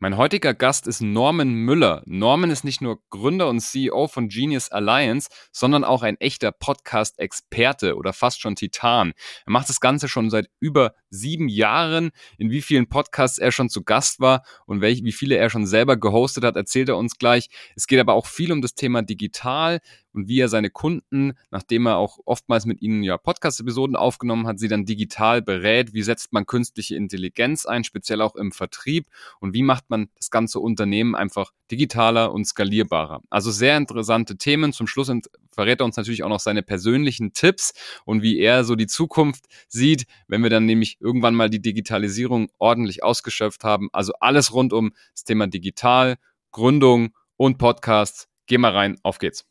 Mein heutiger Gast ist Norman Müller. Norman ist nicht nur Gründer und CEO von Genius Alliance, sondern auch ein echter Podcast-Experte oder fast schon Titan. Er macht das Ganze schon seit über sieben Jahren. In wie vielen Podcasts er schon zu Gast war und welche, wie viele er schon selber gehostet hat, erzählt er uns gleich. Es geht aber auch viel um das Thema digital und wie er seine Kunden, nachdem er auch oftmals mit ihnen ja Podcast-Episoden aufgenommen hat, sie dann digital berät. Wie setzt man künstliche Intelligenz ein, speziell auch im Vertrieb und wie macht man das ganze Unternehmen einfach digitaler und skalierbarer. Also sehr interessante Themen. Zum Schluss verrät er uns natürlich auch noch seine persönlichen Tipps und wie er so die Zukunft sieht, wenn wir dann nämlich irgendwann mal die Digitalisierung ordentlich ausgeschöpft haben. Also alles rund um das Thema Digital, Gründung und Podcasts. Geh mal rein, auf geht's.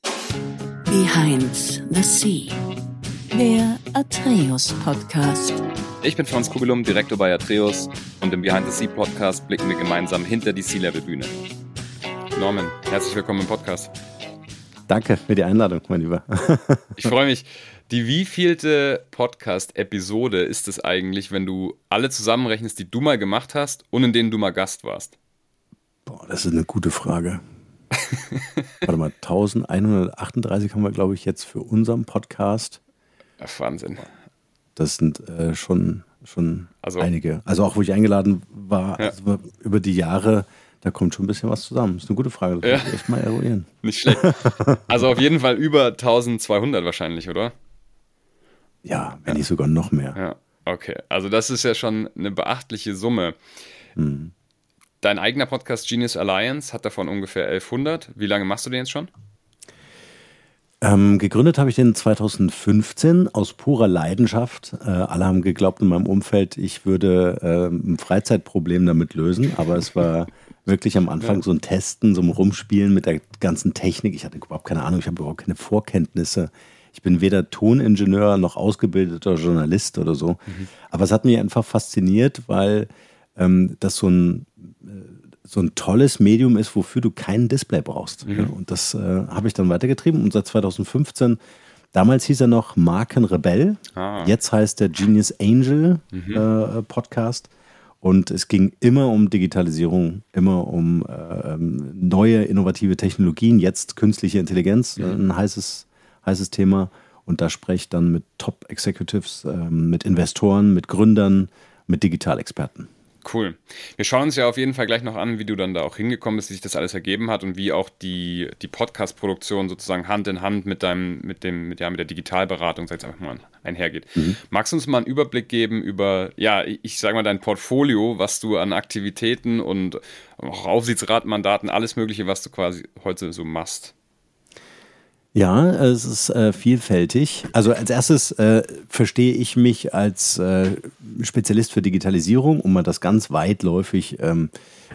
Behind the Sea, der Atreus Podcast. Ich bin Franz Kugelum, Direktor bei Atreus und im Behind the Sea Podcast blicken wir gemeinsam hinter die Sea-Level-Bühne. Norman, herzlich willkommen im Podcast. Danke für die Einladung, mein Lieber. ich freue mich. Die wievielte Podcast-Episode ist es eigentlich, wenn du alle zusammenrechnest, die du mal gemacht hast und in denen du mal Gast warst? Boah, das ist eine gute Frage. Warte mal, 1138 haben wir, glaube ich, jetzt für unseren Podcast. Ach, Wahnsinn. Das sind äh, schon, schon also, einige. Also auch, wo ich eingeladen war, ja. also über die Jahre, da kommt schon ein bisschen was zusammen. Das ist eine gute Frage. Das ja. echt mal eruieren. Nicht schlecht. Also auf jeden Fall über 1200 wahrscheinlich, oder? Ja, wenn ja. nicht sogar noch mehr. Ja, okay. Also das ist ja schon eine beachtliche Summe. Mhm. Dein eigener Podcast Genius Alliance hat davon ungefähr 1100. Wie lange machst du den jetzt schon? Ähm, gegründet habe ich den 2015 aus purer Leidenschaft. Äh, alle haben geglaubt in meinem Umfeld, ich würde äh, ein Freizeitproblem damit lösen, aber es war wirklich am Anfang ja. so ein Testen, so ein Rumspielen mit der ganzen Technik. Ich hatte überhaupt keine Ahnung, ich habe überhaupt keine Vorkenntnisse. Ich bin weder Toningenieur noch ausgebildeter Journalist oder so. Mhm. Aber es hat mich einfach fasziniert, weil ähm, das so ein, so ein tolles Medium ist, wofür du kein Display brauchst. Mhm. Und das äh, habe ich dann weitergetrieben und seit 2015 Damals hieß er noch Markenrebell. Ah. Jetzt heißt der Genius Angel mhm. äh, Podcast. Und es ging immer um Digitalisierung, immer um äh, ähm, neue innovative Technologien, jetzt künstliche Intelligenz, mhm. ein heißes, heißes Thema. Und da spreche ich dann mit Top-Executives, äh, mit Investoren, mit Gründern, mit Digitalexperten. Cool. Wir schauen uns ja auf jeden Fall gleich noch an, wie du dann da auch hingekommen bist, wie sich das alles ergeben hat und wie auch die, die Podcast-Produktion sozusagen Hand in Hand mit deinem, mit dem, mit, ja, mit der Digitalberatung, sag ich einfach mal, einhergeht. Mhm. Magst du uns mal einen Überblick geben über, ja, ich sage mal dein Portfolio, was du an Aktivitäten und auch Aufsichtsratmandaten, alles Mögliche, was du quasi heute so machst? Ja, es ist äh, vielfältig. Also als erstes äh, verstehe ich mich als äh, Spezialist für Digitalisierung, um mal das ganz weitläufig ähm,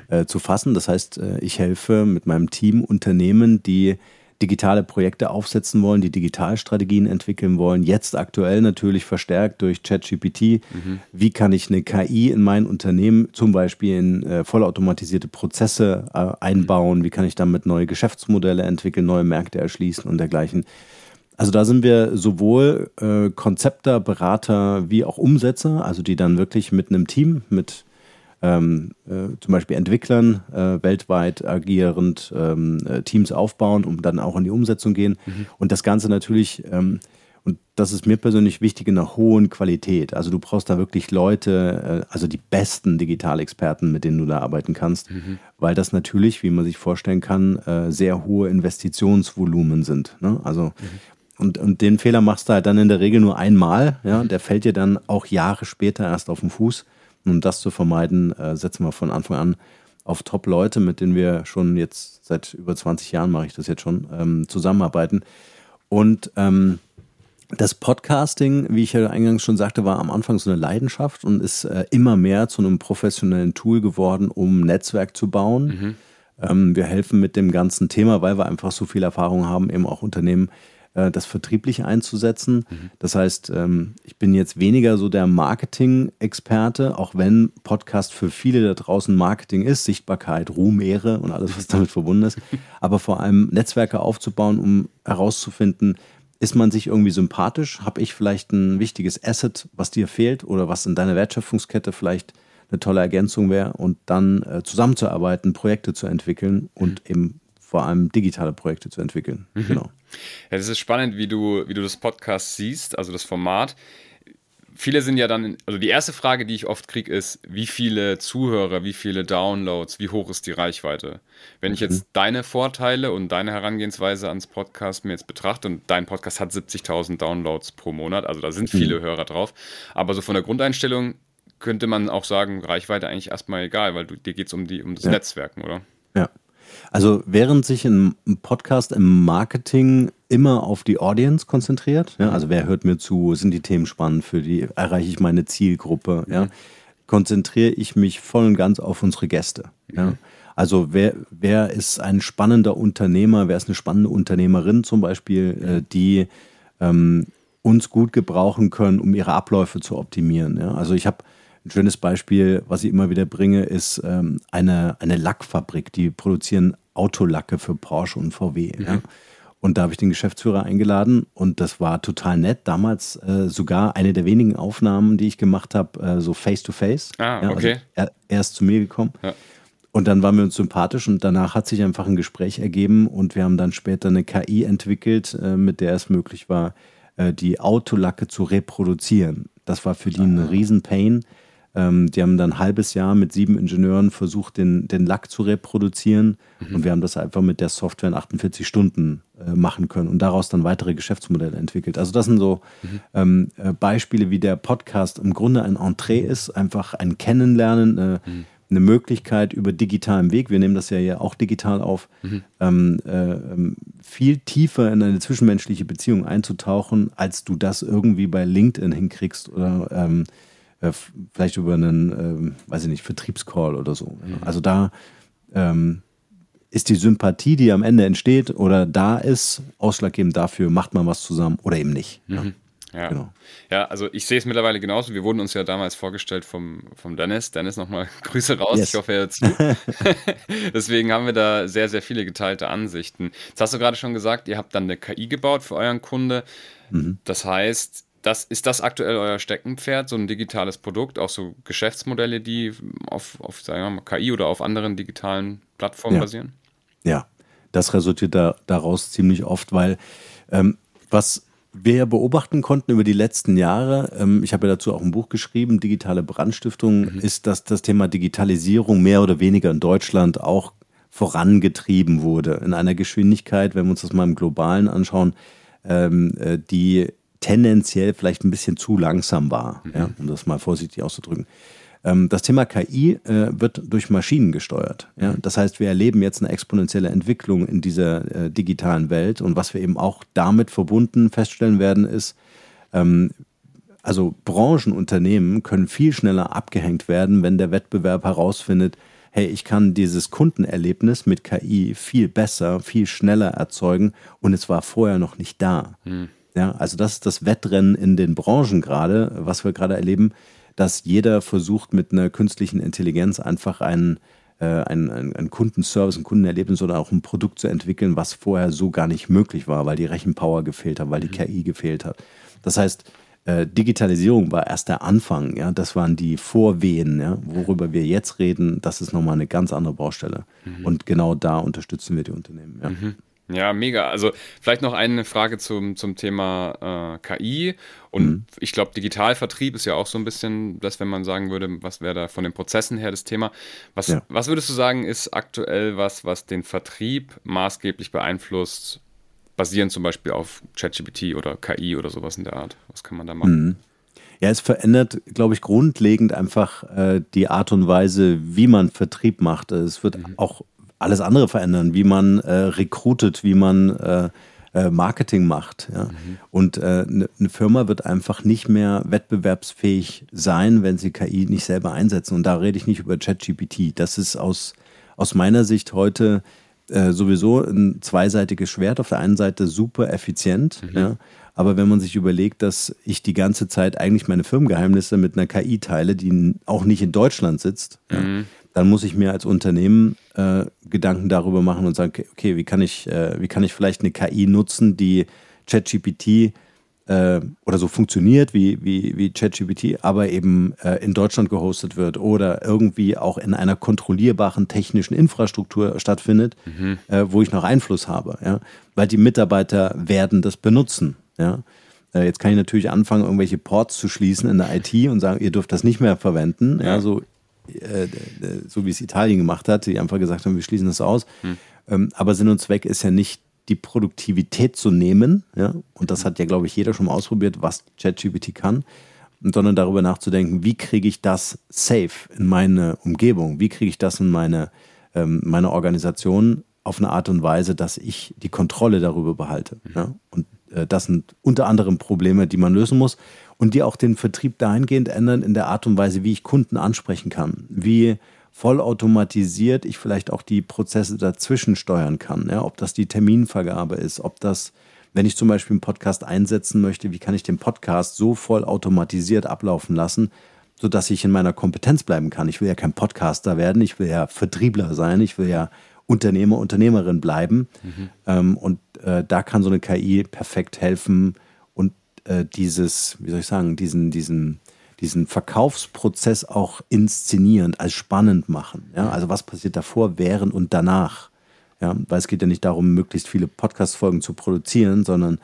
äh, zu fassen. Das heißt, äh, ich helfe mit meinem Team Unternehmen, die digitale Projekte aufsetzen wollen, die Digitalstrategien entwickeln wollen, jetzt aktuell natürlich verstärkt durch ChatGPT. Mhm. Wie kann ich eine KI in mein Unternehmen zum Beispiel in äh, vollautomatisierte Prozesse äh, einbauen? Wie kann ich damit neue Geschäftsmodelle entwickeln, neue Märkte erschließen und dergleichen? Also da sind wir sowohl äh, Konzepter, Berater wie auch Umsetzer, also die dann wirklich mit einem Team, mit ähm, äh, zum Beispiel Entwicklern äh, weltweit agierend ähm, äh, Teams aufbauen, um dann auch in die Umsetzung gehen. Mhm. Und das Ganze natürlich, ähm, und das ist mir persönlich wichtig, in einer hohen Qualität. Also du brauchst da wirklich Leute, äh, also die besten Digitalexperten, mit denen du da arbeiten kannst, mhm. weil das natürlich, wie man sich vorstellen kann, äh, sehr hohe Investitionsvolumen sind. Ne? Also mhm. Und, und den Fehler machst du halt dann in der Regel nur einmal. Ja? Der fällt dir dann auch Jahre später erst auf den Fuß. Um das zu vermeiden, äh, setzen wir von Anfang an auf Top-Leute, mit denen wir schon jetzt seit über 20 Jahren mache ich das jetzt schon, ähm, zusammenarbeiten. Und ähm, das Podcasting, wie ich ja eingangs schon sagte, war am Anfang so eine Leidenschaft und ist äh, immer mehr zu einem professionellen Tool geworden, um Netzwerk zu bauen. Mhm. Ähm, wir helfen mit dem ganzen Thema, weil wir einfach so viel Erfahrung haben, eben auch Unternehmen das vertrieblich einzusetzen. Mhm. Das heißt, ähm, ich bin jetzt weniger so der Marketing-Experte, auch wenn Podcast für viele da draußen Marketing ist, Sichtbarkeit, Ruhm, Ehre und alles, was damit verbunden ist. Aber vor allem Netzwerke aufzubauen, um herauszufinden, ist man sich irgendwie sympathisch? Habe ich vielleicht ein wichtiges Asset, was dir fehlt oder was in deiner Wertschöpfungskette vielleicht eine tolle Ergänzung wäre und dann äh, zusammenzuarbeiten, Projekte zu entwickeln und mhm. eben vor allem digitale Projekte zu entwickeln. Mhm. Genau. Ja, das ist spannend, wie du, wie du das Podcast siehst, also das Format viele sind ja dann, also die erste Frage, die ich oft kriege, ist, wie viele Zuhörer, wie viele Downloads, wie hoch ist die Reichweite? Wenn ich jetzt mhm. deine Vorteile und deine Herangehensweise ans Podcast mir jetzt betrachte und dein Podcast hat 70.000 Downloads pro Monat, also da sind mhm. viele mhm. Hörer drauf, aber so von der Grundeinstellung könnte man auch sagen, Reichweite eigentlich erstmal egal, weil du, dir geht es um, um das ja. Netzwerken, oder? Ja. Also während sich ein Podcast im Marketing immer auf die Audience konzentriert, ja, also wer hört mir zu, sind die Themen spannend für die, erreiche ich meine Zielgruppe, ja, konzentriere ich mich voll und ganz auf unsere Gäste. Ja. Also wer, wer ist ein spannender Unternehmer, wer ist eine spannende Unternehmerin zum Beispiel, äh, die ähm, uns gut gebrauchen können, um ihre Abläufe zu optimieren. Ja. Also ich habe ein schönes Beispiel, was ich immer wieder bringe, ist ähm, eine, eine Lackfabrik. Die produzieren Autolacke für Porsche und VW. Mhm. Ja. Und da habe ich den Geschäftsführer eingeladen und das war total nett. Damals äh, sogar eine der wenigen Aufnahmen, die ich gemacht habe, äh, so face to face. Ah, ja, also okay. er, er, ist zu mir gekommen. Ja. Und dann waren wir uns sympathisch und danach hat sich einfach ein Gespräch ergeben und wir haben dann später eine KI entwickelt, äh, mit der es möglich war, äh, die Autolacke zu reproduzieren. Das war für die ein Riesenpain. Ähm, die haben dann ein halbes Jahr mit sieben Ingenieuren versucht, den, den Lack zu reproduzieren. Mhm. Und wir haben das einfach mit der Software in 48 Stunden äh, machen können und daraus dann weitere Geschäftsmodelle entwickelt. Also das sind so mhm. ähm, äh, Beispiele, wie der Podcast im Grunde ein Entree ist, einfach ein Kennenlernen, äh, mhm. eine Möglichkeit über digitalen Weg, wir nehmen das ja hier auch digital auf, mhm. ähm, äh, ähm, viel tiefer in eine zwischenmenschliche Beziehung einzutauchen, als du das irgendwie bei LinkedIn hinkriegst oder ähm, äh, vielleicht über einen, ähm, weiß ich nicht, Vertriebscall oder so. Mhm. Also da ähm, ist die Sympathie, die am Ende entsteht oder da ist, ausschlaggebend dafür, macht man was zusammen oder eben nicht. Mhm. Ja. Genau. ja, also ich sehe es mittlerweile genauso. Wir wurden uns ja damals vorgestellt vom, vom Dennis. Dennis, nochmal Grüße raus. Yes. Ich hoffe, er hört zu. Deswegen haben wir da sehr, sehr viele geteilte Ansichten. Jetzt hast du gerade schon gesagt, ihr habt dann eine KI gebaut für euren Kunde. Mhm. Das heißt, das, ist das aktuell euer Steckenpferd, so ein digitales Produkt, auch so Geschäftsmodelle, die auf, auf sagen wir mal, KI oder auf anderen digitalen Plattformen ja. basieren? Ja, das resultiert da, daraus ziemlich oft, weil ähm, was wir ja beobachten konnten über die letzten Jahre, ähm, ich habe ja dazu auch ein Buch geschrieben, Digitale Brandstiftung, mhm. ist, dass das Thema Digitalisierung mehr oder weniger in Deutschland auch vorangetrieben wurde. In einer Geschwindigkeit, wenn wir uns das mal im Globalen anschauen, ähm, äh, die tendenziell vielleicht ein bisschen zu langsam war, mhm. ja, um das mal vorsichtig auszudrücken. Ähm, das Thema KI äh, wird durch Maschinen gesteuert. Ja? Das heißt, wir erleben jetzt eine exponentielle Entwicklung in dieser äh, digitalen Welt. Und was wir eben auch damit verbunden feststellen werden, ist, ähm, also Branchenunternehmen können viel schneller abgehängt werden, wenn der Wettbewerb herausfindet, hey, ich kann dieses Kundenerlebnis mit KI viel besser, viel schneller erzeugen und es war vorher noch nicht da. Mhm. Ja, also das ist das Wettrennen in den Branchen gerade, was wir gerade erleben, dass jeder versucht mit einer künstlichen Intelligenz einfach einen, äh, einen, einen, Kundenservice, ein Kundenerlebnis oder auch ein Produkt zu entwickeln, was vorher so gar nicht möglich war, weil die Rechenpower gefehlt hat, weil die mhm. KI gefehlt hat. Das heißt, äh, Digitalisierung war erst der Anfang, ja, das waren die Vorwehen, ja, worüber wir jetzt reden, das ist nochmal eine ganz andere Baustelle. Mhm. Und genau da unterstützen wir die Unternehmen. Ja. Mhm. Ja, mega. Also vielleicht noch eine Frage zum, zum Thema äh, KI. Und mhm. ich glaube, Digitalvertrieb ist ja auch so ein bisschen das, wenn man sagen würde, was wäre da von den Prozessen her das Thema. Was, ja. was würdest du sagen, ist aktuell was, was den Vertrieb maßgeblich beeinflusst, basierend zum Beispiel auf ChatGPT oder KI oder sowas in der Art? Was kann man da machen? Mhm. Ja, es verändert, glaube ich, grundlegend einfach äh, die Art und Weise, wie man Vertrieb macht. Es wird mhm. auch alles andere verändern, wie man äh, rekrutet, wie man äh, äh, Marketing macht. Ja? Mhm. Und äh, eine ne Firma wird einfach nicht mehr wettbewerbsfähig sein, wenn sie KI nicht selber einsetzen. Und da rede ich nicht über ChatGPT. Das ist aus, aus meiner Sicht heute äh, sowieso ein zweiseitiges Schwert. Auf der einen Seite super effizient, mhm. ja? Aber wenn man sich überlegt, dass ich die ganze Zeit eigentlich meine Firmengeheimnisse mit einer KI teile, die auch nicht in Deutschland sitzt, mhm. ja? dann muss ich mir als Unternehmen äh, Gedanken darüber machen und sagen, okay, wie kann ich, äh, wie kann ich vielleicht eine KI nutzen, die ChatGPT äh, äh, oder so funktioniert wie, wie, wie ChatGPT, aber eben äh, in Deutschland gehostet wird oder irgendwie auch in einer kontrollierbaren technischen Infrastruktur stattfindet, mhm. äh, wo ich noch Einfluss habe. Ja? Weil die Mitarbeiter werden das benutzen. Ja? Äh, jetzt kann ich natürlich anfangen, irgendwelche Ports zu schließen in der IT und sagen, ihr dürft das nicht mehr verwenden. Ja, so, äh, so wie es Italien gemacht hat, die einfach gesagt haben, wir schließen das aus. Mhm. Ähm, aber Sinn und Zweck ist ja nicht die Produktivität zu nehmen, ja, und das hat ja, glaube ich, jeder schon mal ausprobiert, was ChatGPT kann, sondern darüber nachzudenken, wie kriege ich das safe in meine Umgebung, wie kriege ich das in meine, ähm, meine Organisation auf eine Art und Weise, dass ich die Kontrolle darüber behalte. Mhm. Ja? Und das sind unter anderem Probleme, die man lösen muss und die auch den Vertrieb dahingehend ändern in der Art und Weise, wie ich Kunden ansprechen kann, wie vollautomatisiert ich vielleicht auch die Prozesse dazwischen steuern kann. Ja, ob das die Terminvergabe ist, ob das, wenn ich zum Beispiel einen Podcast einsetzen möchte, wie kann ich den Podcast so vollautomatisiert ablaufen lassen, sodass ich in meiner Kompetenz bleiben kann. Ich will ja kein Podcaster werden, ich will ja Vertriebler sein, ich will ja Unternehmer, Unternehmerin bleiben. Mhm. Ähm, und äh, da kann so eine KI perfekt helfen und äh, dieses, wie soll ich sagen, diesen, diesen diesen Verkaufsprozess auch inszenierend, als spannend machen. Ja? Also was passiert davor, während und danach. Ja? Weil es geht ja nicht darum, möglichst viele Podcast-Folgen zu produzieren, sondern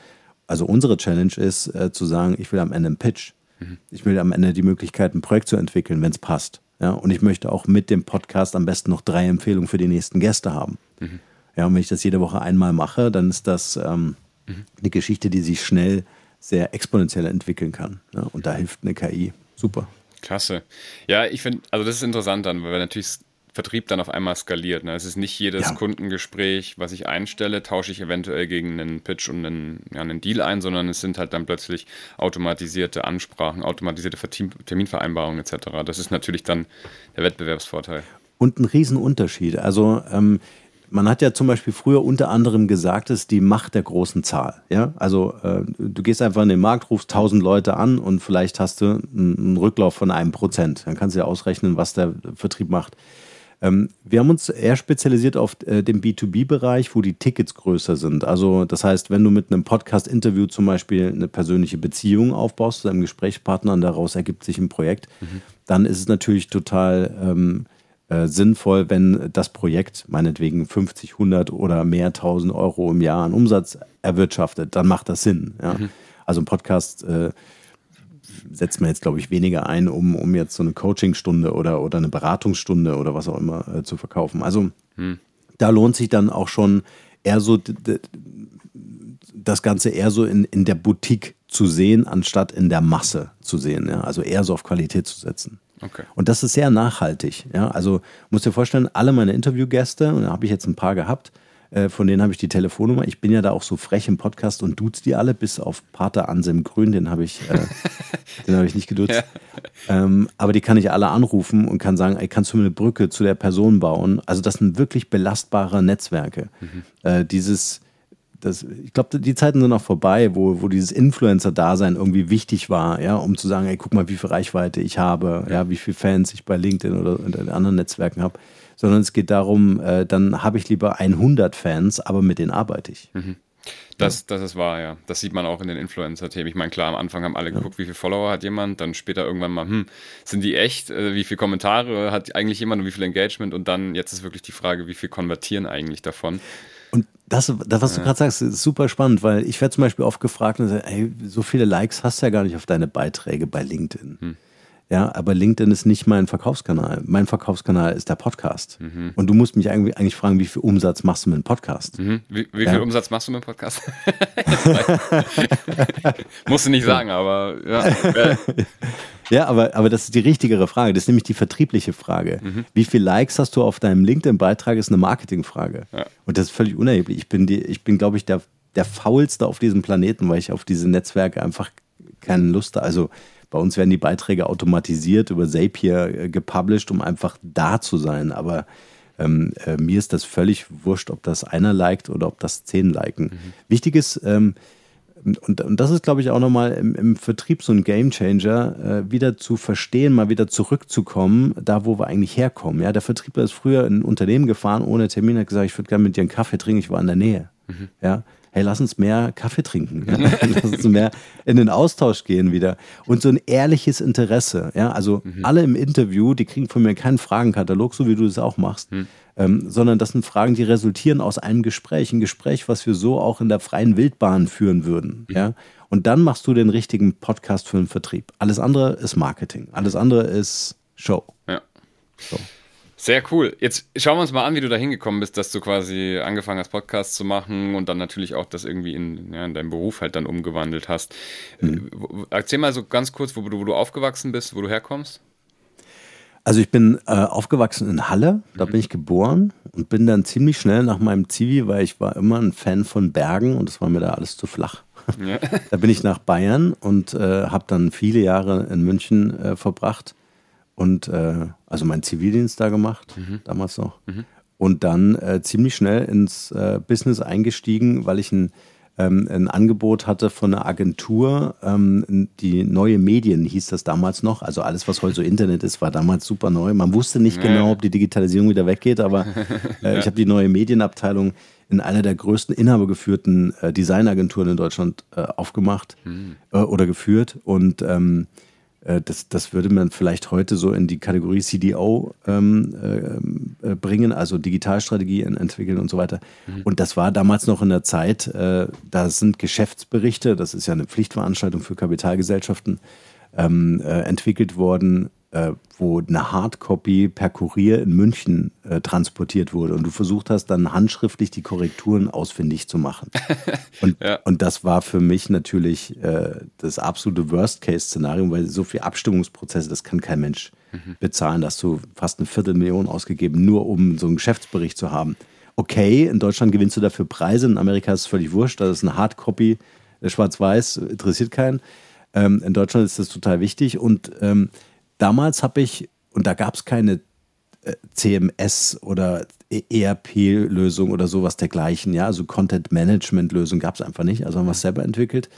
also unsere Challenge ist äh, zu sagen, ich will am Ende einen Pitch. Mhm. Ich will am Ende die Möglichkeit, ein Projekt zu entwickeln, wenn es passt. Ja? Und ich möchte auch mit dem Podcast am besten noch drei Empfehlungen für die nächsten Gäste haben. Mhm. Ja, und wenn ich das jede Woche einmal mache, dann ist das ähm, mhm. eine Geschichte, die sich schnell sehr exponentiell entwickeln kann. Ja? Und da hilft eine KI super. Klasse. Ja, ich finde, also das ist interessant dann, weil natürlich Vertrieb dann auf einmal skaliert. Ne? Es ist nicht jedes ja. Kundengespräch, was ich einstelle, tausche ich eventuell gegen einen Pitch und einen, ja, einen Deal ein, sondern es sind halt dann plötzlich automatisierte Ansprachen, automatisierte Terminvereinbarungen etc. Das ist natürlich dann der Wettbewerbsvorteil. Und ein Riesenunterschied. Also ähm, man hat ja zum Beispiel früher unter anderem gesagt, es ist die Macht der großen Zahl. Ja? Also äh, du gehst einfach in den Markt, rufst tausend Leute an und vielleicht hast du einen Rücklauf von einem Prozent. Dann kannst du ja ausrechnen, was der Vertrieb macht. Ähm, wir haben uns eher spezialisiert auf äh, den B2B-Bereich, wo die Tickets größer sind. Also das heißt, wenn du mit einem Podcast-Interview zum Beispiel eine persönliche Beziehung aufbaust zu deinem Gesprächspartner und daraus ergibt sich ein Projekt, mhm. dann ist es natürlich total... Ähm, äh, sinnvoll, wenn das Projekt meinetwegen 50, 100 oder mehr 1000 Euro im Jahr an Umsatz erwirtschaftet, dann macht das Sinn. Ja? Mhm. Also ein Podcast äh, setzt man jetzt, glaube ich, weniger ein, um, um jetzt so eine Coachingstunde oder, oder eine Beratungsstunde oder was auch immer äh, zu verkaufen. Also mhm. da lohnt sich dann auch schon eher so das Ganze eher so in, in der Boutique zu sehen, anstatt in der Masse zu sehen. Ja? Also eher so auf Qualität zu setzen. Okay. Und das ist sehr nachhaltig. Ja? Also musst dir vorstellen, alle meine Interviewgäste, und da habe ich jetzt ein paar gehabt, äh, von denen habe ich die Telefonnummer. Ich bin ja da auch so frech im Podcast und duze die alle, bis auf Pater Anselm Grün, den habe ich, äh, den ich nicht geduzt. Ja. Ähm, aber die kann ich alle anrufen und kann sagen, ey, kannst du mir eine Brücke zu der Person bauen? Also das sind wirklich belastbare Netzwerke. Mhm. Äh, dieses das, ich glaube, die Zeiten sind auch vorbei, wo, wo dieses Influencer-Dasein irgendwie wichtig war, ja, um zu sagen, ey, guck mal, wie viel Reichweite ich habe, ja, wie viele Fans ich bei LinkedIn oder in anderen Netzwerken habe, sondern es geht darum, äh, dann habe ich lieber 100 Fans, aber mit denen arbeite ich. Mhm. Das, das ist wahr, ja. Das sieht man auch in den Influencer-Themen. Ich meine, klar, am Anfang haben alle geguckt, ja. wie viele Follower hat jemand, dann später irgendwann mal, hm, sind die echt? Äh, wie viele Kommentare hat eigentlich jemand und wie viel Engagement? Und dann, jetzt ist wirklich die Frage, wie viel konvertieren eigentlich davon? Und das, das was du gerade sagst, ist super spannend, weil ich werde zum Beispiel oft gefragt, ey, so viele Likes hast du ja gar nicht auf deine Beiträge bei LinkedIn. Hm. Ja, aber LinkedIn ist nicht mein Verkaufskanal. Mein Verkaufskanal ist der Podcast. Mhm. Und du musst mich eigentlich, eigentlich fragen, wie viel Umsatz machst du mit dem Podcast? Mhm. Wie, wie ja. viel Umsatz machst du mit dem Podcast? musst du nicht sagen, aber ja. ja, aber, aber das ist die richtigere Frage. Das ist nämlich die vertriebliche Frage. Mhm. Wie viele Likes hast du auf deinem LinkedIn-Beitrag, ist eine Marketingfrage. Ja. Und das ist völlig unerheblich. Ich bin, die, ich bin glaube ich, der, der faulste auf diesem Planeten, weil ich auf diese Netzwerke einfach keine Lust habe. Also bei uns werden die Beiträge automatisiert über Zapier äh, gepublished, um einfach da zu sein. Aber ähm, äh, mir ist das völlig wurscht, ob das einer liked oder ob das zehn liken. Mhm. Wichtig ist, ähm, und, und das ist, glaube ich, auch nochmal im, im Vertrieb so ein Gamechanger, äh, wieder zu verstehen, mal wieder zurückzukommen, da wo wir eigentlich herkommen. Ja, der Vertriebler ist früher in ein Unternehmen gefahren ohne Termin, hat gesagt, ich würde gerne mit dir einen Kaffee trinken, ich war in der Nähe. Mhm. Ja, hey, lass uns mehr Kaffee trinken, ja? lass uns mehr in den Austausch gehen wieder. Und so ein ehrliches Interesse, ja, also mhm. alle im Interview, die kriegen von mir keinen Fragenkatalog, so wie du es auch machst, mhm. ähm, sondern das sind Fragen, die resultieren aus einem Gespräch, ein Gespräch, was wir so auch in der freien Wildbahn führen würden, mhm. ja. Und dann machst du den richtigen Podcast für den Vertrieb. Alles andere ist Marketing, alles andere ist Show. Ja. So. Sehr cool. Jetzt schauen wir uns mal an, wie du da hingekommen bist, dass du quasi angefangen hast, Podcasts zu machen und dann natürlich auch das irgendwie in, ja, in deinem Beruf halt dann umgewandelt hast. Mhm. Erzähl mal so ganz kurz, wo du, wo du aufgewachsen bist, wo du herkommst. Also ich bin äh, aufgewachsen in Halle, da mhm. bin ich geboren und bin dann ziemlich schnell nach meinem Zivi, weil ich war immer ein Fan von Bergen und es war mir da alles zu flach. Ja. Da bin ich nach Bayern und äh, habe dann viele Jahre in München äh, verbracht und äh, also meinen Zivildienst da gemacht, mhm. damals noch. Mhm. Und dann äh, ziemlich schnell ins äh, Business eingestiegen, weil ich ein, ähm, ein Angebot hatte von einer Agentur, ähm, die neue Medien hieß das damals noch. Also alles, was heute so Internet ist, war damals super neu. Man wusste nicht ja. genau, ob die Digitalisierung wieder weggeht, aber äh, ja. ich habe die neue Medienabteilung in einer der größten inhabergeführten äh, Designagenturen in Deutschland äh, aufgemacht mhm. oder geführt. Und ähm, äh, das, das würde man vielleicht heute so in die Kategorie CDO ähm, äh, bringen, also Digitalstrategie entwickeln und so weiter. Mhm. Und das war damals noch in der Zeit, äh, da sind Geschäftsberichte, das ist ja eine Pflichtveranstaltung für Kapitalgesellschaften, ähm, äh, entwickelt worden, äh, wo eine Hardcopy per Kurier in München äh, transportiert wurde und du versucht hast, dann handschriftlich die Korrekturen ausfindig zu machen. Und, ja. und das war für mich natürlich äh, das absolute Worst-Case-Szenario, weil so viel Abstimmungsprozesse, das kann kein Mensch mhm. bezahlen. Da hast du fast eine Viertelmillion ausgegeben, nur um so einen Geschäftsbericht zu haben. Okay, in Deutschland gewinnst du dafür Preise, in Amerika ist es völlig wurscht, das ist eine Hardcopy, äh, schwarz-weiß, interessiert keinen. Ähm, in Deutschland ist das total wichtig und ähm, damals habe ich, und da gab es keine äh, CMS oder ERP-Lösung oder sowas dergleichen, ja, also Content-Management-Lösung gab es einfach nicht, also haben wir es selber entwickelt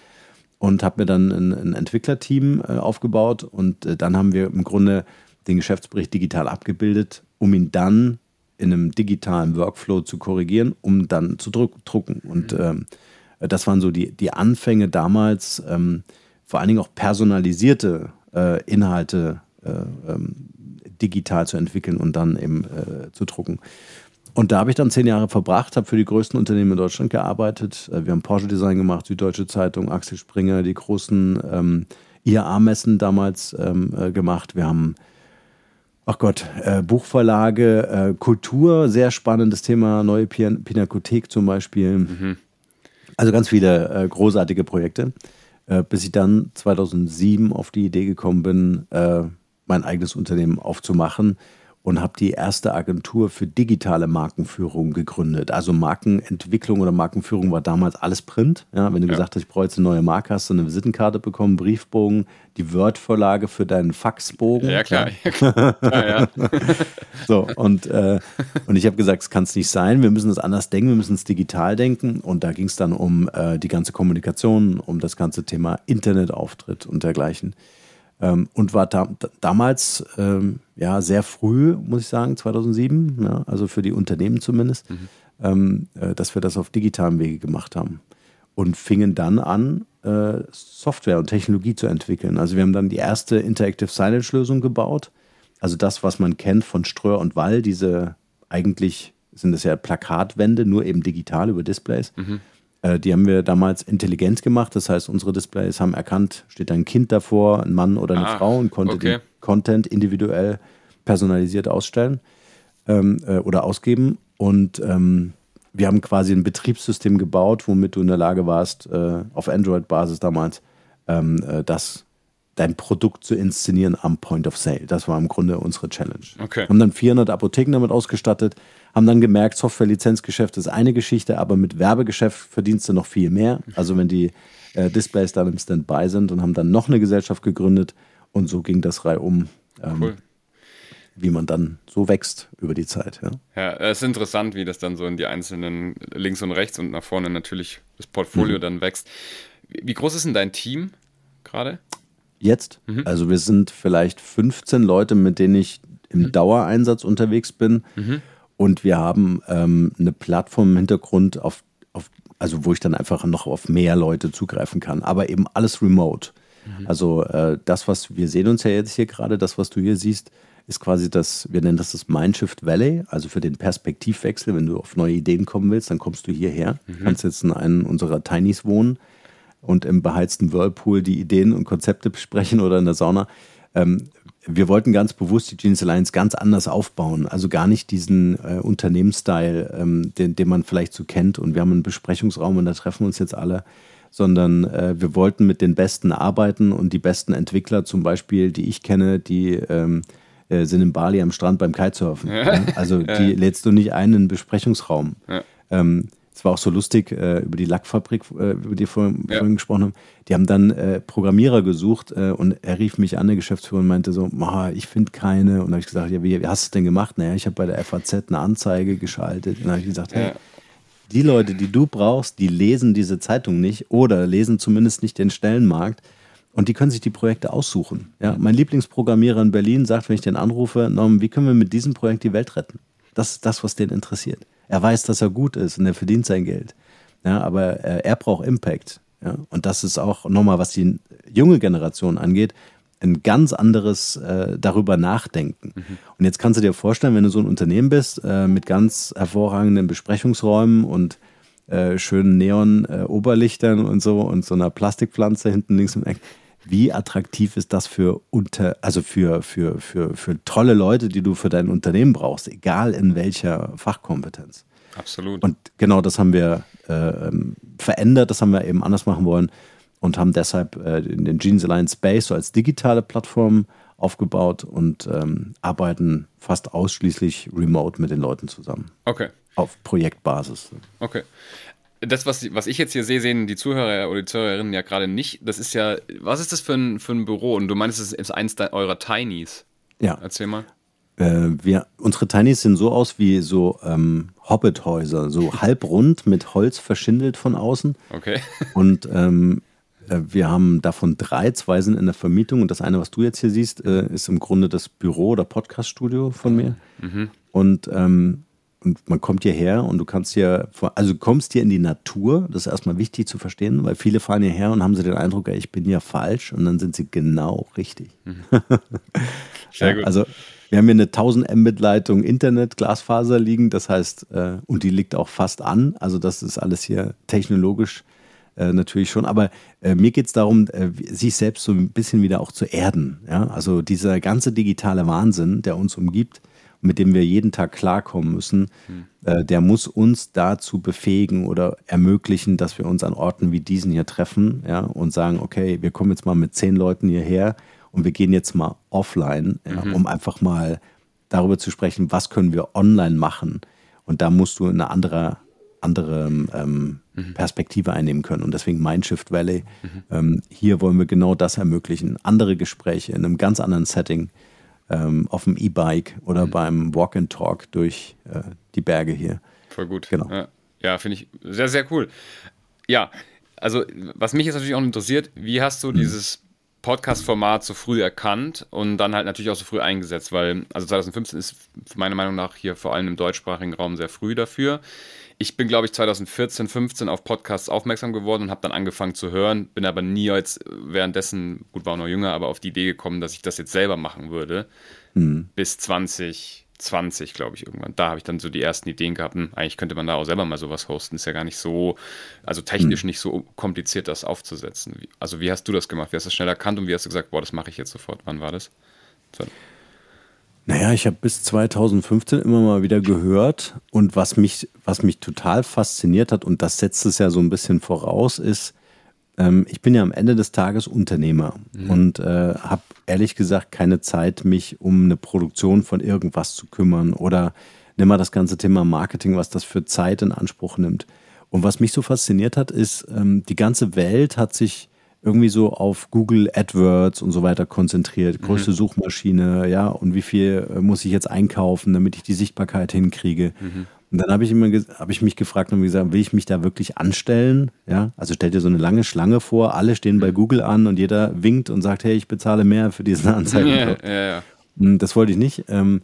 und habe mir dann ein, ein Entwicklerteam äh, aufgebaut und äh, dann haben wir im Grunde den Geschäftsbericht digital abgebildet, um ihn dann in einem digitalen Workflow zu korrigieren, um dann zu drucken. Und mhm. ähm, das waren so die, die Anfänge damals, ähm, vor allen Dingen auch personalisierte äh, Inhalte digital zu entwickeln und dann eben äh, zu drucken. Und da habe ich dann zehn Jahre verbracht, habe für die größten Unternehmen in Deutschland gearbeitet. Äh, wir haben Porsche Design gemacht, Süddeutsche Zeitung, Axel Springer, die großen ähm, IAA-Messen damals ähm, äh, gemacht. Wir haben, ach Gott, äh, Buchverlage, äh, Kultur, sehr spannendes Thema, neue Pinakothek zum Beispiel. Mhm. Also ganz viele äh, großartige Projekte, bis ich dann 2007 auf die Idee gekommen bin, mein eigenes Unternehmen aufzumachen und habe die erste Agentur für digitale Markenführung gegründet. Also Markenentwicklung oder Markenführung war damals alles Print. Ja, wenn du ja. gesagt hast, ich brauche jetzt eine neue Marke, hast du eine Visitenkarte bekommen, Briefbogen, die Word-Vorlage für deinen Faxbogen. Ja, klar. Ja. klar. ja, so, und, äh, und ich habe gesagt, es kann es nicht sein, wir müssen es anders denken, wir müssen es digital denken. Und da ging es dann um äh, die ganze Kommunikation, um das ganze Thema Internetauftritt und dergleichen. Ähm, und war da, damals ähm, ja sehr früh, muss ich sagen, 2007, ja, also für die Unternehmen zumindest, mhm. ähm, äh, dass wir das auf digitalem Wege gemacht haben. Und fingen dann an, äh, Software und Technologie zu entwickeln. Also wir haben dann die erste Interactive Signage-Lösung gebaut. Also das, was man kennt von Ströer und Wall, diese eigentlich sind das ja Plakatwände, nur eben digital über Displays. Mhm. Äh, die haben wir damals intelligent gemacht. Das heißt, unsere Displays haben erkannt, steht ein Kind davor, ein Mann oder eine ah, Frau und konnte okay. den Content individuell personalisiert ausstellen ähm, äh, oder ausgeben. Und ähm, wir haben quasi ein Betriebssystem gebaut, womit du in der Lage warst, äh, auf Android-Basis damals ähm, äh, das dein Produkt zu inszenieren am Point of Sale. Das war im Grunde unsere Challenge. Okay. Haben dann 400 Apotheken damit ausgestattet, haben dann gemerkt, Software-Lizenzgeschäft ist eine Geschichte, aber mit Werbegeschäft verdienst du noch viel mehr. Also wenn die äh, Displays dann im Standby sind und haben dann noch eine Gesellschaft gegründet und so ging das reihum. Ähm, cool. Wie man dann so wächst über die Zeit. Ja. ja, es ist interessant, wie das dann so in die einzelnen links und rechts und nach vorne natürlich das Portfolio mhm. dann wächst. Wie groß ist denn dein Team gerade? Jetzt? Mhm. Also wir sind vielleicht 15 Leute, mit denen ich im mhm. Dauereinsatz unterwegs bin. Mhm. Und wir haben ähm, eine Plattform im Hintergrund, auf, auf also wo ich dann einfach noch auf mehr Leute zugreifen kann, aber eben alles remote. Mhm. Also äh, das, was wir sehen uns ja jetzt hier gerade, das, was du hier siehst, ist quasi das, wir nennen das das Mindshift Valley, also für den Perspektivwechsel. Wenn du auf neue Ideen kommen willst, dann kommst du hierher, mhm. kannst jetzt in einem unserer Tinys wohnen und im beheizten Whirlpool die Ideen und Konzepte besprechen oder in der Sauna. Ähm, wir wollten ganz bewusst die Genius Alliance ganz anders aufbauen. Also gar nicht diesen äh, Unternehmensstyle, ähm, den, den man vielleicht so kennt. Und wir haben einen Besprechungsraum und da treffen uns jetzt alle. Sondern äh, wir wollten mit den Besten arbeiten und die besten Entwickler zum Beispiel, die ich kenne, die ähm, äh, sind in Bali am Strand beim Kitesurfen. Ja. Also die lädst du nicht ein in einen Besprechungsraum. Ja. Ähm, es war auch so lustig, äh, über die Lackfabrik, äh, über die wir vorhin, ja. vorhin gesprochen haben. Die haben dann äh, Programmierer gesucht äh, und er rief mich an, der Geschäftsführer, und meinte so, ich finde keine. Und dann habe ich gesagt, ja, wie, wie, hast du es denn gemacht? Naja, ich habe bei der FAZ eine Anzeige geschaltet. Und dann habe ich gesagt, hey, die Leute, die du brauchst, die lesen diese Zeitung nicht oder lesen zumindest nicht den Stellenmarkt. Und die können sich die Projekte aussuchen. Ja, mein Lieblingsprogrammierer in Berlin sagt, wenn ich den anrufe, Norm, wie können wir mit diesem Projekt die Welt retten? Das ist das, was den interessiert. Er weiß, dass er gut ist und er verdient sein Geld. Ja, aber äh, er braucht Impact. Ja? Und das ist auch nochmal, was die junge Generation angeht, ein ganz anderes äh, darüber nachdenken. Mhm. Und jetzt kannst du dir vorstellen, wenn du so ein Unternehmen bist äh, mit ganz hervorragenden Besprechungsräumen und äh, schönen Neon-Oberlichtern und so und so einer Plastikpflanze hinten links im Eck, wie attraktiv ist das für unter, also für, für, für, für tolle Leute, die du für dein Unternehmen brauchst, egal in welcher Fachkompetenz. Absolut. Und genau das haben wir äh, ähm, verändert, das haben wir eben anders machen wollen und haben deshalb äh, den Jeans Alliance Space so als digitale Plattform aufgebaut und ähm, arbeiten fast ausschließlich remote mit den Leuten zusammen. Okay. Auf Projektbasis. Okay das, was, was ich jetzt hier sehe, sehen die Zuhörer oder die Zuhörerinnen ja gerade nicht. Das ist ja, was ist das für ein, für ein Büro? Und du meinst, es ist eins eurer Tinys. Ja. Erzähl mal. Äh, wir, unsere Tinys sehen so aus wie so ähm, Hobbit-Häuser, so halbrund mit Holz verschindelt von außen. Okay. Und ähm, äh, wir haben davon drei, zwei sind in der Vermietung und das eine, was du jetzt hier siehst, äh, ist im Grunde das Büro oder Podcaststudio von mir. Mhm. Und ähm, und man kommt hierher und du kannst hier, also du kommst hier in die Natur, das ist erstmal wichtig zu verstehen, weil viele fahren hierher und haben sie den Eindruck, ich bin hier falsch und dann sind sie genau richtig. Mhm. Sehr gut. Also wir haben hier eine 1000 Mbit Leitung Internet, Glasfaser liegen, das heißt, äh, und die liegt auch fast an, also das ist alles hier technologisch äh, natürlich schon, aber äh, mir geht es darum, äh, sich selbst so ein bisschen wieder auch zu erden. Ja? Also dieser ganze digitale Wahnsinn, der uns umgibt, mit dem wir jeden Tag klarkommen müssen, mhm. äh, der muss uns dazu befähigen oder ermöglichen, dass wir uns an Orten wie diesen hier treffen ja, und sagen, okay, wir kommen jetzt mal mit zehn Leuten hierher und wir gehen jetzt mal offline, ja, mhm. um einfach mal darüber zu sprechen, was können wir online machen. Und da musst du eine andere, andere ähm, mhm. Perspektive einnehmen können. Und deswegen Mindshift Valley. Mhm. Ähm, hier wollen wir genau das ermöglichen. Andere Gespräche in einem ganz anderen Setting ähm, auf dem E-Bike oder mhm. beim Walk and Talk durch äh, die Berge hier. Voll gut. Genau. Ja, ja finde ich sehr, sehr cool. Ja, also was mich jetzt natürlich auch interessiert, wie hast du mhm. dieses Podcast-Format so früh erkannt und dann halt natürlich auch so früh eingesetzt, weil also 2015 ist meiner Meinung nach hier vor allem im deutschsprachigen Raum sehr früh dafür ich bin, glaube ich, 2014, 15 auf Podcasts aufmerksam geworden und habe dann angefangen zu hören, bin aber nie jetzt währenddessen, gut, war auch noch jünger, aber auf die Idee gekommen, dass ich das jetzt selber machen würde. Mhm. Bis 2020, glaube ich, irgendwann. Da habe ich dann so die ersten Ideen gehabt, hm, eigentlich könnte man da auch selber mal sowas hosten. Ist ja gar nicht so, also technisch mhm. nicht so kompliziert, das aufzusetzen. Also, wie hast du das gemacht? Wie hast du das schnell erkannt und wie hast du gesagt, boah, das mache ich jetzt sofort? Wann war das? So. Naja, ich habe bis 2015 immer mal wieder gehört und was mich, was mich total fasziniert hat, und das setzt es ja so ein bisschen voraus, ist, ähm, ich bin ja am Ende des Tages Unternehmer mhm. und äh, habe ehrlich gesagt keine Zeit, mich um eine Produktion von irgendwas zu kümmern oder nimm mal das ganze Thema Marketing, was das für Zeit in Anspruch nimmt. Und was mich so fasziniert hat, ist, ähm, die ganze Welt hat sich irgendwie so auf Google AdWords und so weiter konzentriert. Mhm. Größte mhm. Suchmaschine, ja, und wie viel äh, muss ich jetzt einkaufen, damit ich die Sichtbarkeit hinkriege. Mhm. Und dann habe ich immer habe ich mich gefragt und gesagt, will ich mich da wirklich anstellen? Ja, also stell dir so eine lange Schlange vor, alle stehen bei mhm. Google an und jeder winkt und sagt, hey, ich bezahle mehr für diesen Anzeigen. Ja, ja, ja. Das wollte ich nicht. Ähm,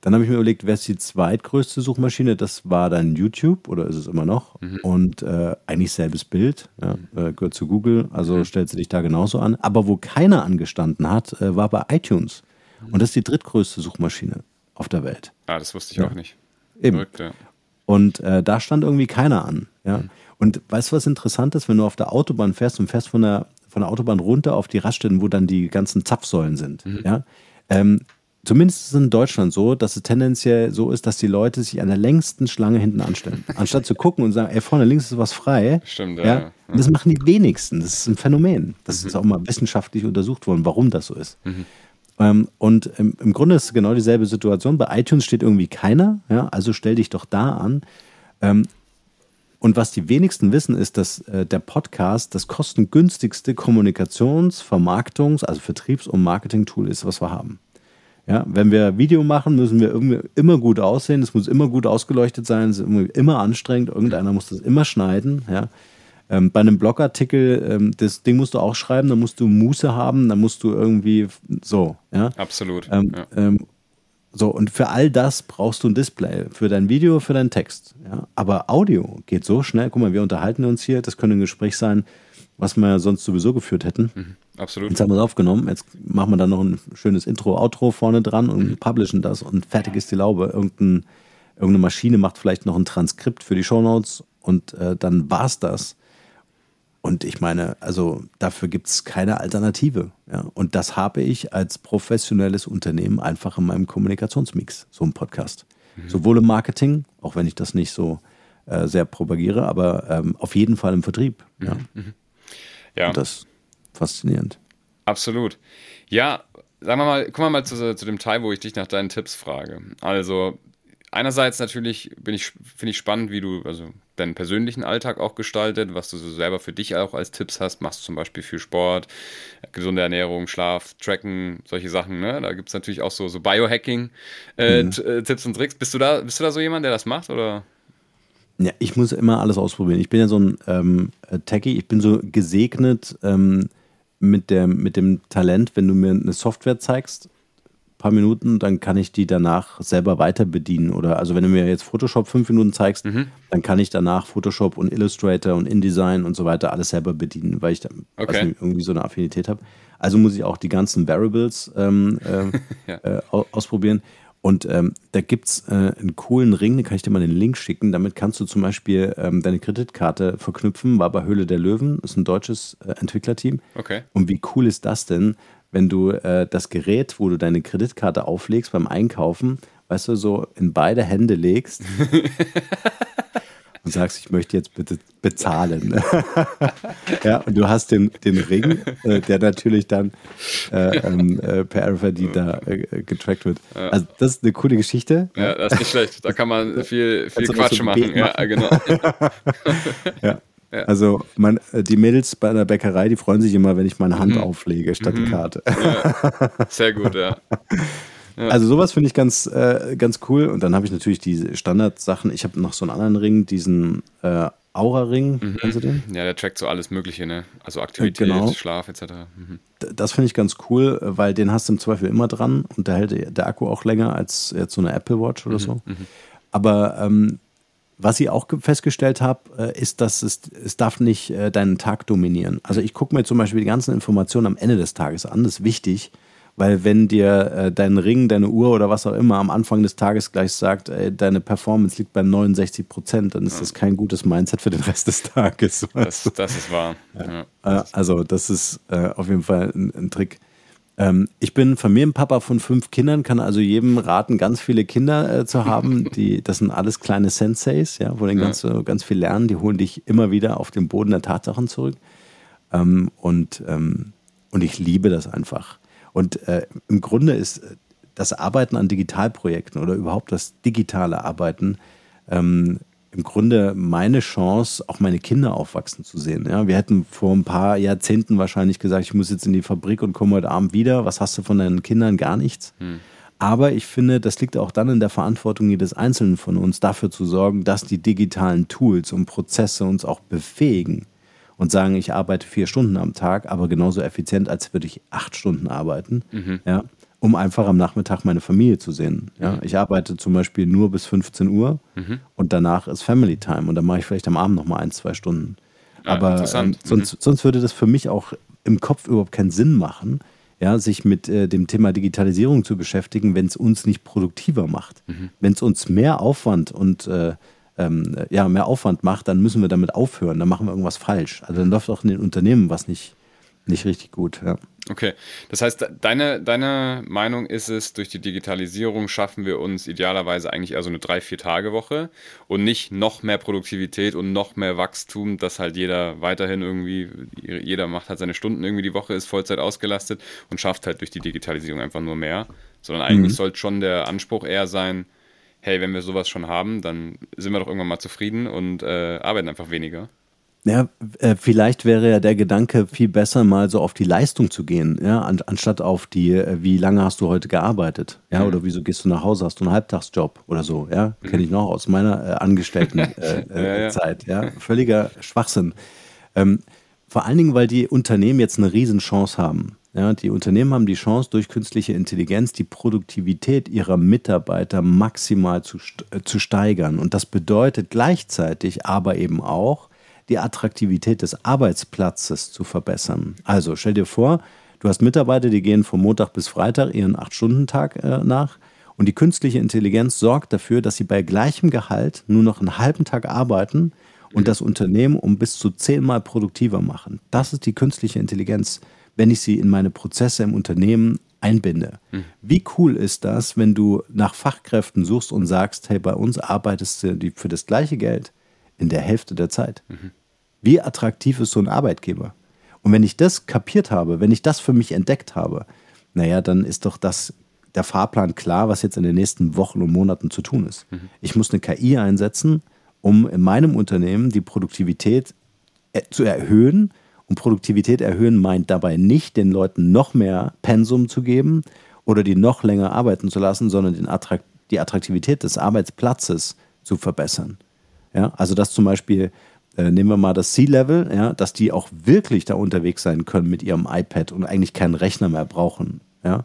Dann habe ich mir überlegt, wer ist die zweitgrößte Suchmaschine? Das war dann YouTube oder ist es immer noch? Mhm. Und äh, eigentlich selbes Bild, ja, äh, gehört zu Google, also mhm. stellt sie dich da genauso an. Aber wo keiner angestanden hat, äh, war bei iTunes. Mhm. Und das ist die drittgrößte Suchmaschine auf der Welt. Ah, das wusste ich ja. auch nicht. Eben. Verrückt, ja. Und äh, da stand irgendwie keiner an. Ja. Mhm. Und weißt du, was interessant ist, wenn du auf der Autobahn fährst und fährst von der, von der Autobahn runter auf die Raststätten, wo dann die ganzen Zapfsäulen sind, mhm. ja, ähm, Zumindest ist es in Deutschland so, dass es tendenziell so ist, dass die Leute sich an der längsten Schlange hinten anstellen. Anstatt zu gucken und sagen, ey, vorne links ist was frei. Stimmt, ja. ja. Und das machen die wenigsten. Das ist ein Phänomen. Das mhm. ist auch mal wissenschaftlich untersucht worden, warum das so ist. Mhm. Ähm, und im, im, Grunde ist es genau dieselbe Situation. Bei iTunes steht irgendwie keiner, ja, also stell dich doch da an. Ähm, und was die wenigsten wissen, ist, dass äh, der Podcast das kostengünstigste Kommunikations-, Vermarktungs-, also Vertriebs- und Marketing-Tool ist, was wir haben. Ja, wenn wir Video machen, müssen wir immer gut aussehen, es muss immer gut ausgeleuchtet sein, es ist immer anstrengend, irgendeiner muss das immer schneiden. Ja. Ähm, bei einem Blogartikel, ähm, das Ding musst du auch schreiben, da musst du Muße haben, da musst du irgendwie so. Ja. Absolut. Ähm, ja. Ähm, so, und für all das brauchst du ein Display. Für dein Video, für deinen Text. Ja? Aber Audio geht so schnell. Guck mal, wir unterhalten uns hier. Das könnte ein Gespräch sein, was wir sonst sowieso geführt hätten. Mhm, absolut. Jetzt haben wir es aufgenommen. Jetzt machen wir da noch ein schönes Intro, Outro vorne dran und mhm. publishen das und fertig ist die Laube. Irgendein, irgendeine Maschine macht vielleicht noch ein Transkript für die Shownotes und äh, dann es das. Und ich meine, also dafür gibt es keine Alternative. Ja? Und das habe ich als professionelles Unternehmen einfach in meinem Kommunikationsmix, so ein Podcast. Mhm. Sowohl im Marketing, auch wenn ich das nicht so äh, sehr propagiere, aber ähm, auf jeden Fall im Vertrieb. Mhm. Ja. Mhm. Ja. Und das ist faszinierend. Absolut. Ja, sagen wir mal, gucken wir mal zu, zu dem Teil, wo ich dich nach deinen Tipps frage. Also, einerseits natürlich bin ich, finde ich spannend, wie du also deinen persönlichen Alltag auch gestaltet, was du so selber für dich auch als Tipps hast. Machst du zum Beispiel viel Sport, gesunde Ernährung, Schlaf, Tracken, solche Sachen. Ne? Da gibt es natürlich auch so, so Biohacking-Tipps äh, mhm. äh, und Tricks. Bist du da, bist du da so jemand, der das macht? Oder? Ja, ich muss immer alles ausprobieren. Ich bin ja so ein ähm, Techie, ich bin so gesegnet ähm, mit, der, mit dem Talent, wenn du mir eine Software zeigst paar Minuten, dann kann ich die danach selber weiter bedienen. Oder also wenn du mir jetzt Photoshop fünf Minuten zeigst, mhm. dann kann ich danach Photoshop und Illustrator und InDesign und so weiter alles selber bedienen, weil ich da okay. nicht, irgendwie so eine Affinität habe. Also muss ich auch die ganzen Variables ähm, äh, ja. äh, ausprobieren. Und ähm, da gibt es äh, einen coolen Ring, den kann ich dir mal den Link schicken. Damit kannst du zum Beispiel ähm, deine Kreditkarte verknüpfen. War bei Höhle der Löwen, ist ein deutsches äh, Entwicklerteam. Okay. Und wie cool ist das denn, wenn du äh, das Gerät, wo du deine Kreditkarte auflegst beim Einkaufen, weißt du, so in beide Hände legst und sagst, ich möchte jetzt bitte bezahlen. ja, und du hast den, den Ring, äh, der natürlich dann äh, ähm, äh, per RFID da äh, getrackt wird. Also das ist eine coole Geschichte. Ja, das ist nicht schlecht. Da kann man viel, viel Quatsch machen. machen. Ja, genau. ja. Ja. Also mein, äh, die Mädels bei der Bäckerei, die freuen sich immer, wenn ich meine Hand mhm. auflege statt mhm. die Karte. Ja. Sehr gut, ja. ja. Also sowas finde ich ganz, äh, ganz cool. Und dann habe ich natürlich diese Standardsachen. Ich habe noch so einen anderen Ring, diesen äh, Aura-Ring. Mhm. Kennst du den? Ja, der trackt so alles Mögliche, ne? Also Aktivität, genau. Schlaf etc. Mhm. Das finde ich ganz cool, weil den hast du im Zweifel immer dran und da hält der Akku auch länger als jetzt so eine Apple Watch oder mhm. so. Mhm. Aber ähm, was ich auch festgestellt habe, äh, ist, dass es, es darf nicht äh, deinen Tag dominieren. Also ich gucke mir zum Beispiel die ganzen Informationen am Ende des Tages an, das ist wichtig, weil wenn dir äh, dein Ring, deine Uhr oder was auch immer am Anfang des Tages gleich sagt, ey, deine Performance liegt bei 69 Prozent, dann ist ja. das kein gutes Mindset für den Rest des Tages. Das, das ist wahr. Ja. Also das ist auf jeden Fall ein, ein Trick. Ähm, ich bin Familienpapa von fünf Kindern, kann also jedem raten, ganz viele Kinder äh, zu haben. Die, das sind alles kleine Senseis, ja, wo die ja. ganz, ganz viel lernen. Die holen dich immer wieder auf den Boden der Tatsachen zurück. Ähm, und, ähm, und ich liebe das einfach. Und äh, im Grunde ist das Arbeiten an Digitalprojekten oder überhaupt das digitale Arbeiten ähm, im Grunde meine Chance, auch meine Kinder aufwachsen zu sehen. Ja, wir hätten vor ein paar Jahrzehnten wahrscheinlich gesagt, ich muss jetzt in die Fabrik und komme heute Abend wieder. Was hast du von deinen Kindern? Gar nichts. Hm. Aber ich finde, das liegt auch dann in der Verantwortung jedes Einzelnen von uns, dafür zu sorgen, dass die digitalen Tools und Prozesse uns auch befähigen und sagen, ich arbeite vier Stunden am Tag, aber genauso effizient, als würde ich acht Stunden arbeiten. Mhm. Ja, um einfach am Nachmittag meine Familie zu sehen. Ja, ich arbeite zum Beispiel nur bis 15 Uhr und danach ist Family Time und dann mache ich vielleicht am Abend noch mal ein, zwei Stunden. Ah, Aber ähm, sonst, sonst würde das für mich auch im Kopf überhaupt keinen Sinn machen, ja, sich mit äh, dem Thema Digitalisierung zu beschäftigen, wenn es uns nicht produktiver macht. Wenn es uns mehr Aufwand und äh, ähm, ja, mehr Aufwand macht, dann müssen wir damit aufhören. Dann machen wir irgendwas falsch. Also dann läuft auch in den Unternehmen was nicht, nicht richtig gut. Ja. Okay, das heißt, deine, deine Meinung ist es, durch die Digitalisierung schaffen wir uns idealerweise eigentlich eher so eine drei, vier Tage Woche und nicht noch mehr Produktivität und noch mehr Wachstum, dass halt jeder weiterhin irgendwie, jeder macht halt seine Stunden irgendwie die Woche, ist Vollzeit ausgelastet und schafft halt durch die Digitalisierung einfach nur mehr, sondern eigentlich sollte schon der Anspruch eher sein, hey, wenn wir sowas schon haben, dann sind wir doch irgendwann mal zufrieden und äh, arbeiten einfach weniger. Ja, äh, vielleicht wäre ja der Gedanke viel besser, mal so auf die Leistung zu gehen, ja, an, anstatt auf die, äh, wie lange hast du heute gearbeitet, ja, Mhm. oder wieso gehst du nach Hause, hast du einen Halbtagsjob oder so, ja, kenne ich noch aus meiner äh, Angestelltenzeit, äh, Mhm. Ja, äh, ja. Zeit, ja, völliger Schwachsinn. Ähm, vor allen Dingen, weil die Unternehmen jetzt eine Riesenchance haben. Ja, die Unternehmen haben die Chance, durch künstliche Intelligenz die Produktivität ihrer Mitarbeiter maximal zu, äh, zu steigern. Und das bedeutet gleichzeitig aber eben auch, die Attraktivität des Arbeitsplatzes zu verbessern. Also stell dir vor, du hast Mitarbeiter, die gehen von Montag bis Freitag ihren 8-Stunden-Tag äh, nach. Und die künstliche Intelligenz sorgt dafür, dass sie bei gleichem Gehalt nur noch einen halben Tag arbeiten und das Unternehmen um bis zu zehnmal produktiver machen. Das ist die künstliche Intelligenz, wenn ich sie in meine Prozesse im Unternehmen einbinde. Wie cool ist das, wenn du nach Fachkräften suchst und sagst, hey, bei uns arbeitest du für das gleiche Geld in der Hälfte der Zeit. Wie attraktiv ist so ein Arbeitgeber? Und wenn ich das kapiert habe, wenn ich das für mich entdeckt habe, naja, dann ist doch das der Fahrplan klar, was jetzt in den nächsten Wochen und Monaten zu tun ist. Ich muss eine KI einsetzen, um in meinem Unternehmen die Produktivität äh, zu erhöhen. Und Produktivität erhöhen meint dabei nicht, den Leuten noch mehr Pensum zu geben oder die noch länger arbeiten zu lassen, sondern Attrakt die Attraktivität des Arbeitsplatzes zu verbessern. Ja, also dass zum Beispiel, äh, nehmen wir mal das C-Level, ja, dass die auch wirklich da unterwegs sein können mit ihrem iPad und eigentlich keinen Rechner mehr brauchen. Ja.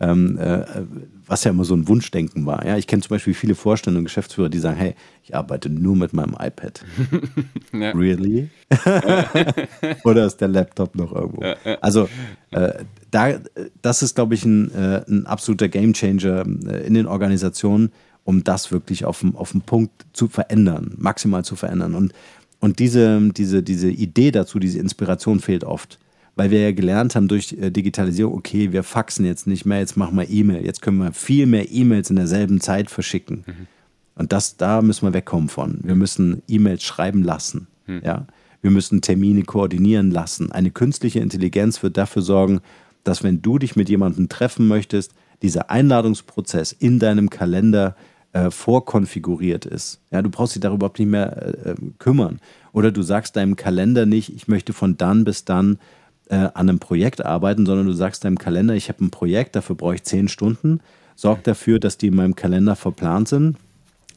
Ähm, äh, was ja immer so ein Wunschdenken war. Ja, ich kenne zum Beispiel viele Vorstände und Geschäftsführer, die sagen, hey, ich arbeite nur mit meinem iPad. Ja. Really? Oder ist der Laptop noch irgendwo? Also äh, da, das ist, glaube ich, ein, äh, ein absoluter Gamechanger äh, in den Organisationen, um das wirklich auf den auf den Punkt zu verändern, maximal zu verändern. Und, und diese, diese, diese Idee dazu, diese Inspiration fehlt oft. Weil wir ja gelernt haben durch äh, Digitalisierung, okay, wir faxen jetzt nicht mehr, jetzt machen wir E-Mail. Jetzt können wir viel mehr E-Mails in derselben Zeit verschicken. Und das, da müssen wir wegkommen von. Wir müssen E-Mails schreiben lassen. Ja? Wir müssen Termine koordinieren lassen. Eine künstliche Intelligenz wird dafür sorgen, dass wenn du dich mit jemandem treffen möchtest, dieser Einladungsprozess in deinem Kalender äh, vorkonfiguriert ist. Ja, du brauchst dich darüber überhaupt nicht mehr äh, äh, kümmern. Oder du sagst deinem Kalender nicht, ich möchte von dann bis dann äh, an einem Projekt arbeiten, sondern du sagst deinem Kalender, ich habe ein Projekt, dafür brauche ich zehn Stunden. Sorg dafür, dass die in meinem Kalender verplant sind.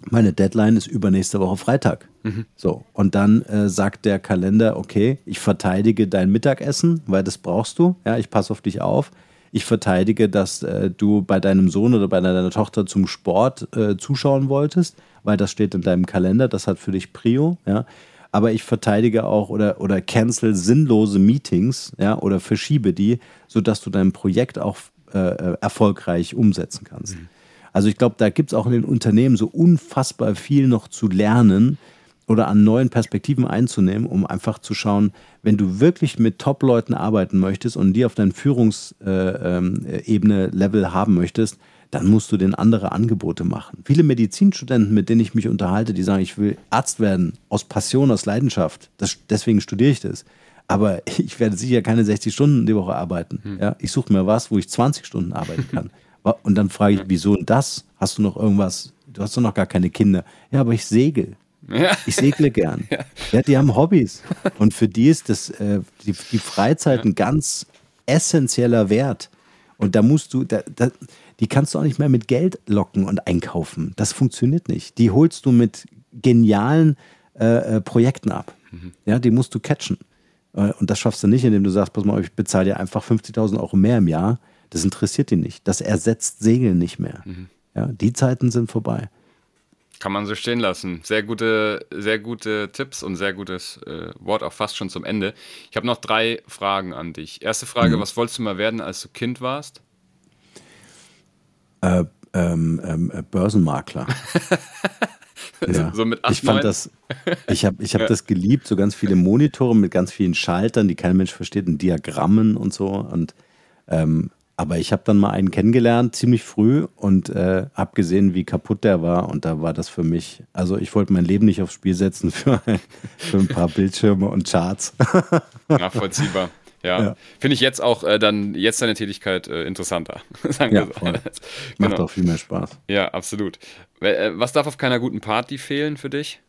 Meine Deadline ist übernächste Woche Freitag. So, und dann äh, sagt der Kalender, okay, ich verteidige dein Mittagessen, weil das brauchst du. Ja, ich passe auf dich auf. Ich verteidige, dass äh, du bei deinem Sohn oder bei deiner Tochter zum Sport äh, zuschauen wolltest, weil das steht in deinem Kalender, das hat für dich Prio. Ja. Aber ich verteidige auch oder, oder cancel sinnlose Meetings ja, oder verschiebe die, sodass du dein Projekt auch äh, äh, erfolgreich umsetzen kannst. Also ich glaube, da gibt es auch in den Unternehmen so unfassbar viel noch zu lernen oder an neuen Perspektiven einzunehmen, um einfach zu schauen, wenn du wirklich mit Top-Leuten arbeiten möchtest und die auf deiner Führungsebene Level haben möchtest, dann musst du denen andere Angebote machen. Viele Medizinstudenten, mit denen ich mich unterhalte, die sagen, ich will Arzt werden, aus Passion, aus Leidenschaft. Das, deswegen studiere ich das. Aber ich werde sicher keine 60 Stunden die Woche arbeiten. Ja, ich suche mir was, wo ich 20 Stunden arbeiten kann. Und dann frage ich, wieso das? Hast du noch irgendwas? Du hast doch noch gar keine Kinder. Ja, aber ich segel. Ja. Ich segle gern. Ja. die haben Hobbys. Und für die ist das, äh, die, die Freizeit ein ganz essentieller Wert. Und da musst du, da, da, die kannst du auch nicht mehr mit Geld locken und einkaufen. Das funktioniert nicht. Die holst du mit genialen äh, äh, Projekten ab. Ja, die musst du catchen. Äh, Und das schaffst du nicht, indem du sagst, pass mal, ich bezahle dir einfach 50.000 Euro mehr im Jahr. Das interessiert ihn nicht. Das ersetzt Segeln nicht mehr. Mhm. Ja, die Zeiten sind vorbei. Kann man so stehen lassen. Sehr gute, sehr gute Tipps und sehr gutes äh, Wort auch fast schon zum Ende. Ich habe noch drei Fragen an dich. Erste Frage: mhm. Was wolltest du mal werden, als du Kind warst? Äh, ähm, ähm, äh, Börsenmakler. ja. so mit 8, ich fand das, ich habe ich hab ja. das geliebt, so ganz viele Monitore mit ganz vielen Schaltern, die kein Mensch versteht, und Diagrammen und so. Und ähm, aber ich habe dann mal einen kennengelernt, ziemlich früh, und äh, habe gesehen, wie kaputt der war. Und da war das für mich, also ich wollte mein Leben nicht aufs Spiel setzen für für ein paar Bildschirme und Charts. Nachvollziehbar. Ja, ja. finde ich jetzt auch äh, dann jetzt deine Tätigkeit äh, interessanter. Sagen ja, wir so. Genau. Macht auch viel mehr Spaß. Ja, absolut. Äh, was darf auf keiner guten Party fehlen für dich?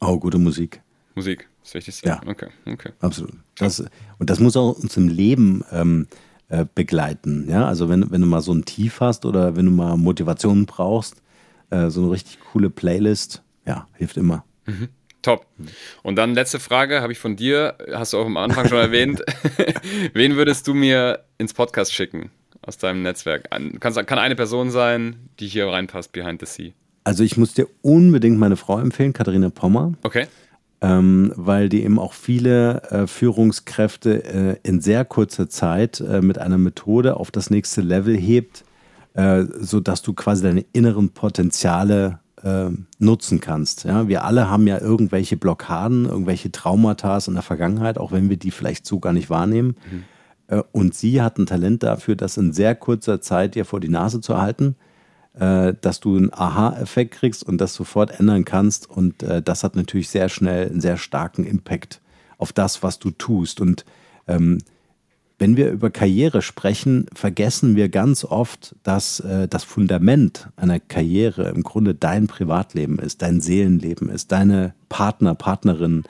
Oh, gute Musik. Musik, das Wichtigste. Ja, okay, okay. Absolut. Das, und das muss auch uns im Leben ähm, äh, begleiten. Ja, also wenn, wenn du mal so ein Tief hast oder wenn du mal Motivation brauchst, äh, so eine richtig coole Playlist, ja, hilft immer. Mhm. Top. Und dann letzte Frage habe ich von dir, hast du auch am Anfang schon erwähnt. Wen würdest du mir ins Podcast schicken aus deinem Netzwerk? Kann, kann eine Person sein, die hier reinpasst, behind the sea? Also ich muss dir unbedingt meine Frau empfehlen, Katharina Pommer. Okay. Ähm, weil die eben auch viele äh, Führungskräfte äh, in sehr kurzer Zeit äh, mit einer Methode auf das nächste Level hebt, äh, sodass du quasi deine inneren Potenziale äh, nutzen kannst. Ja, wir alle haben ja irgendwelche Blockaden, irgendwelche Traumata in der Vergangenheit, auch wenn wir die vielleicht so gar nicht wahrnehmen. Mhm. Äh, und sie hat ein Talent dafür, das in sehr kurzer Zeit dir vor die Nase zu halten, äh, dass du einen Aha-Effekt kriegst und das sofort ändern kannst. Und äh, das hat natürlich sehr schnell einen sehr starken Impact auf das, was du tust. Und ähm, wenn wir über Karriere sprechen, vergessen wir ganz oft, dass äh, das Fundament einer Karriere im Grunde dein Privatleben ist, dein Seelenleben ist, deine Partner, Partnerinnen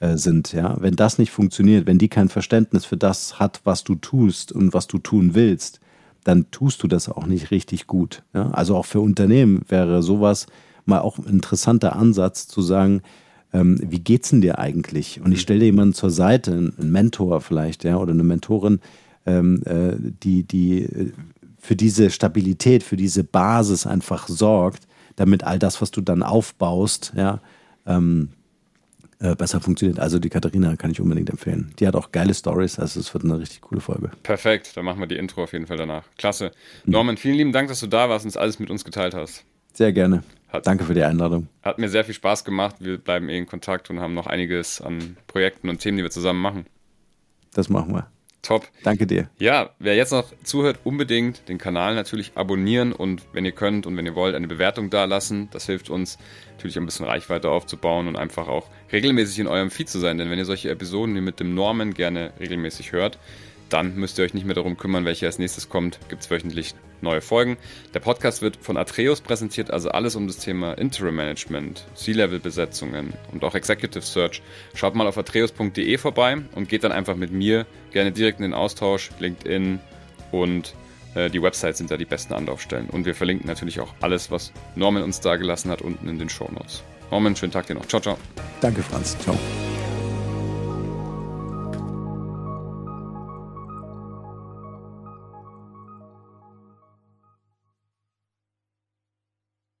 äh, sind. Ja? Wenn das nicht funktioniert, wenn die kein Verständnis für das hat, was du tust und was du tun willst, dann tust du das auch nicht richtig gut. Ja? Also auch für Unternehmen wäre sowas mal auch ein interessanter Ansatz zu sagen, ähm, wie geht's denn dir eigentlich? Und ich mhm. stelle dir jemanden zur Seite, einen Mentor vielleicht, ja, oder eine Mentorin, ähm, äh, die, die äh, für diese Stabilität, für diese Basis einfach sorgt, damit all das, was du dann aufbaust, ja, ähm, äh, besser funktioniert. Also die Katharina kann ich unbedingt empfehlen. Die hat auch geile Stories, also es wird eine richtig coole Folge. Perfekt, dann machen wir die Intro auf jeden Fall danach. Klasse. Mhm. Norman, vielen lieben Dank, dass du da warst und alles mit uns geteilt hast. Sehr gerne. Hat, Danke für die Einladung. Hat mir sehr viel Spaß gemacht. Wir bleiben eh in Kontakt und haben noch einiges an Projekten und Themen, die wir zusammen machen. Das machen wir. Top. Danke dir. Ja, wer jetzt noch zuhört, unbedingt den Kanal natürlich abonnieren und wenn ihr könnt und wenn ihr wollt, eine Bewertung da lassen. Das hilft uns natürlich ein bisschen Reichweite aufzubauen und einfach auch regelmäßig in eurem Feed zu sein. Denn wenn ihr solche Episoden wie mit dem Norman gerne regelmäßig hört, dann müsst ihr euch nicht mehr darum kümmern, welche als nächstes kommt. Gibt es wöchentlich neue Folgen. Der Podcast wird von Atreus präsentiert, also alles um das Thema Interim Management, C-Level-Besetzungen und auch Executive Search. Schaut mal auf atreus.de vorbei und geht dann einfach mit mir gerne direkt in den Austausch, LinkedIn und äh, die Websites sind da die besten Anlaufstellen. Und wir verlinken natürlich auch alles, was Norman uns da gelassen hat, unten in den Show Notes. Norman, schönen Tag dir noch. Ciao, ciao. Danke, Franz. Ciao.